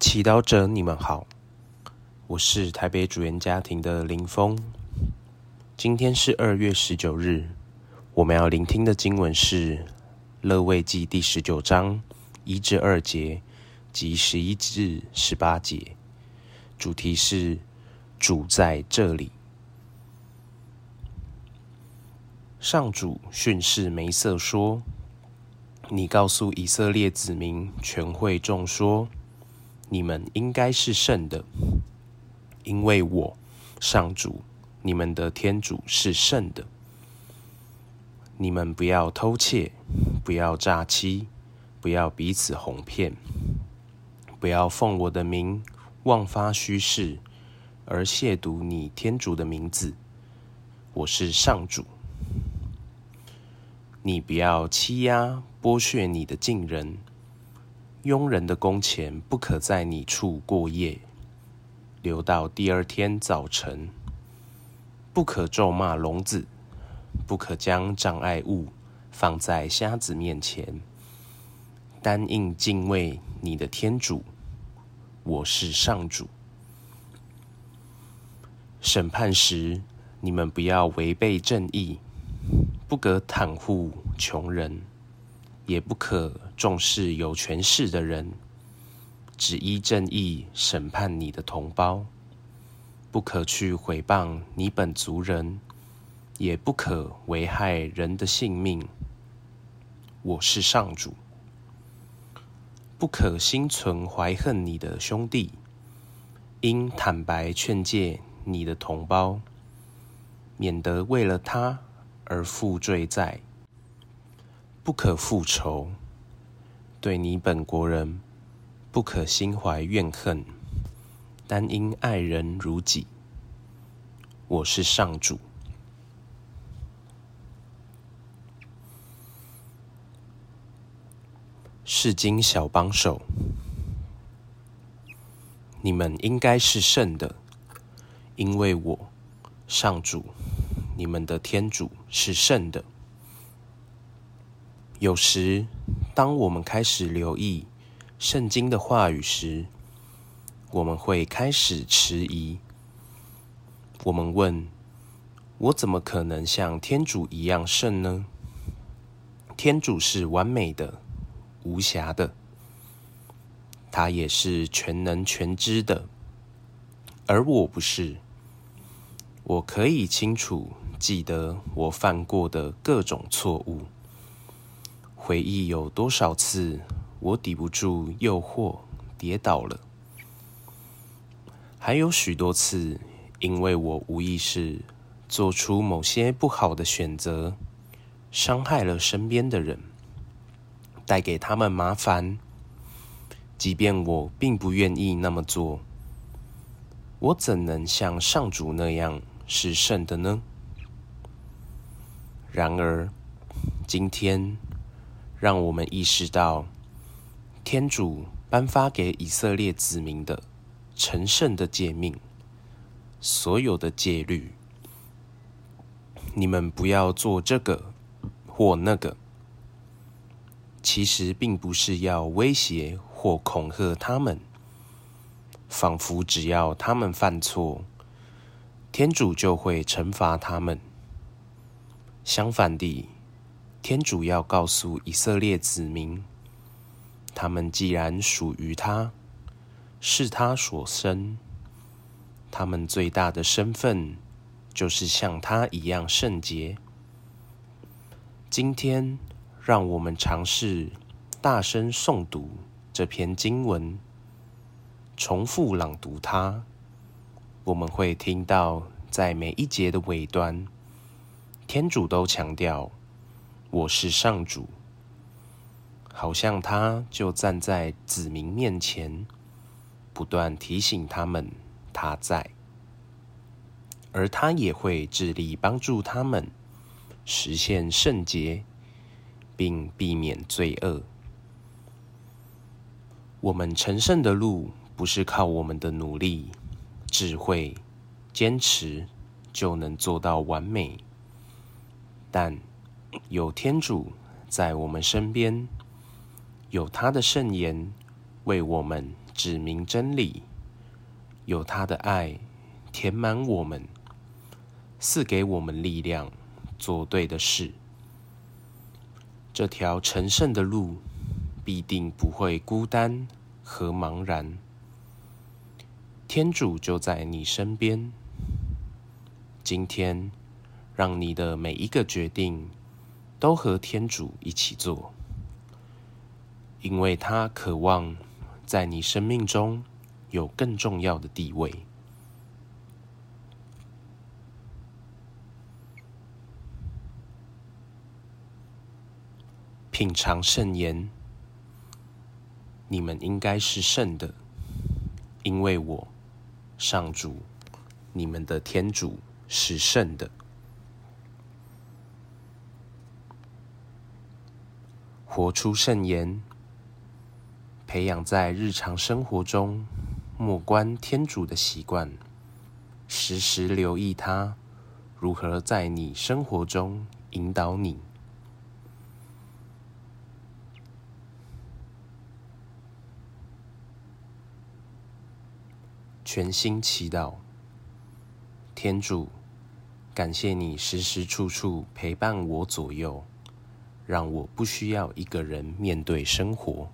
祈祷者，你们好，我是台北主言家庭的林峰。今天是二月十九日，我们要聆听的经文是《勒位记》第十九章一至二节及十一至十八节，主题是主在这里。上主训示梅瑟说：“你告诉以色列子民全会众说。”你们应该是圣的，因为我上主你们的天主是圣的。你们不要偷窃，不要诈欺，不要彼此哄骗，不要奉我的名妄发虚誓，而亵渎你天主的名字。我是上主。你不要欺压剥削你的近人。佣人的工钱不可在你处过夜，留到第二天早晨。不可咒骂聋子，不可将障碍物放在瞎子面前。单应敬畏你的天主，我是上主。审判时，你们不要违背正义，不可袒护穷人。也不可重视有权势的人，只依正义审判你的同胞。不可去毁谤你本族人，也不可危害人的性命。我是上主。不可心存怀恨你的兄弟，应坦白劝诫你的同胞，免得为了他而负罪在。不可复仇，对你本国人不可心怀怨恨，单因爱人如己。我是上主。世经小帮手，你们应该是圣的，因为我上主你们的天主是圣的。有时，当我们开始留意圣经的话语时，我们会开始迟疑。我们问：我怎么可能像天主一样圣呢？天主是完美的、无瑕的，他也是全能全知的，而我不是。我可以清楚记得我犯过的各种错误。回忆有多少次我抵不住诱惑跌倒了，还有许多次因为我无意识做出某些不好的选择，伤害了身边的人，带给他们麻烦。即便我并不愿意那么做，我怎能像上主那样是圣的呢？然而，今天。让我们意识到，天主颁发给以色列子民的成圣的诫命，所有的戒律，你们不要做这个或那个，其实并不是要威胁或恐吓他们，仿佛只要他们犯错，天主就会惩罚他们。相反地。天主要告诉以色列子民，他们既然属于他，是他所生，他们最大的身份就是像他一样圣洁。今天，让我们尝试大声诵读这篇经文，重复朗读它。我们会听到，在每一节的尾端，天主都强调。我是上主，好像他就站在子民面前，不断提醒他们他在，而他也会致力帮助他们实现圣洁，并避免罪恶。我们成圣的路不是靠我们的努力、智慧、坚持就能做到完美，但。有天主在我们身边，有他的圣言为我们指明真理，有他的爱填满我们，赐给我们力量，做对的事。这条成圣的路必定不会孤单和茫然。天主就在你身边。今天，让你的每一个决定都和天主一起做，因为他渴望在你生命中有更重要的地位。品尝圣言，你们应该是圣的，因为我。上主，你们的天主是圣的。活出圣言，培养在日常生活中默观天主的习惯，时时留意他如何在你生活中引导你。全心祈祷，天主，感谢你时时处处陪伴我左右，让我不需要一个人面对生活。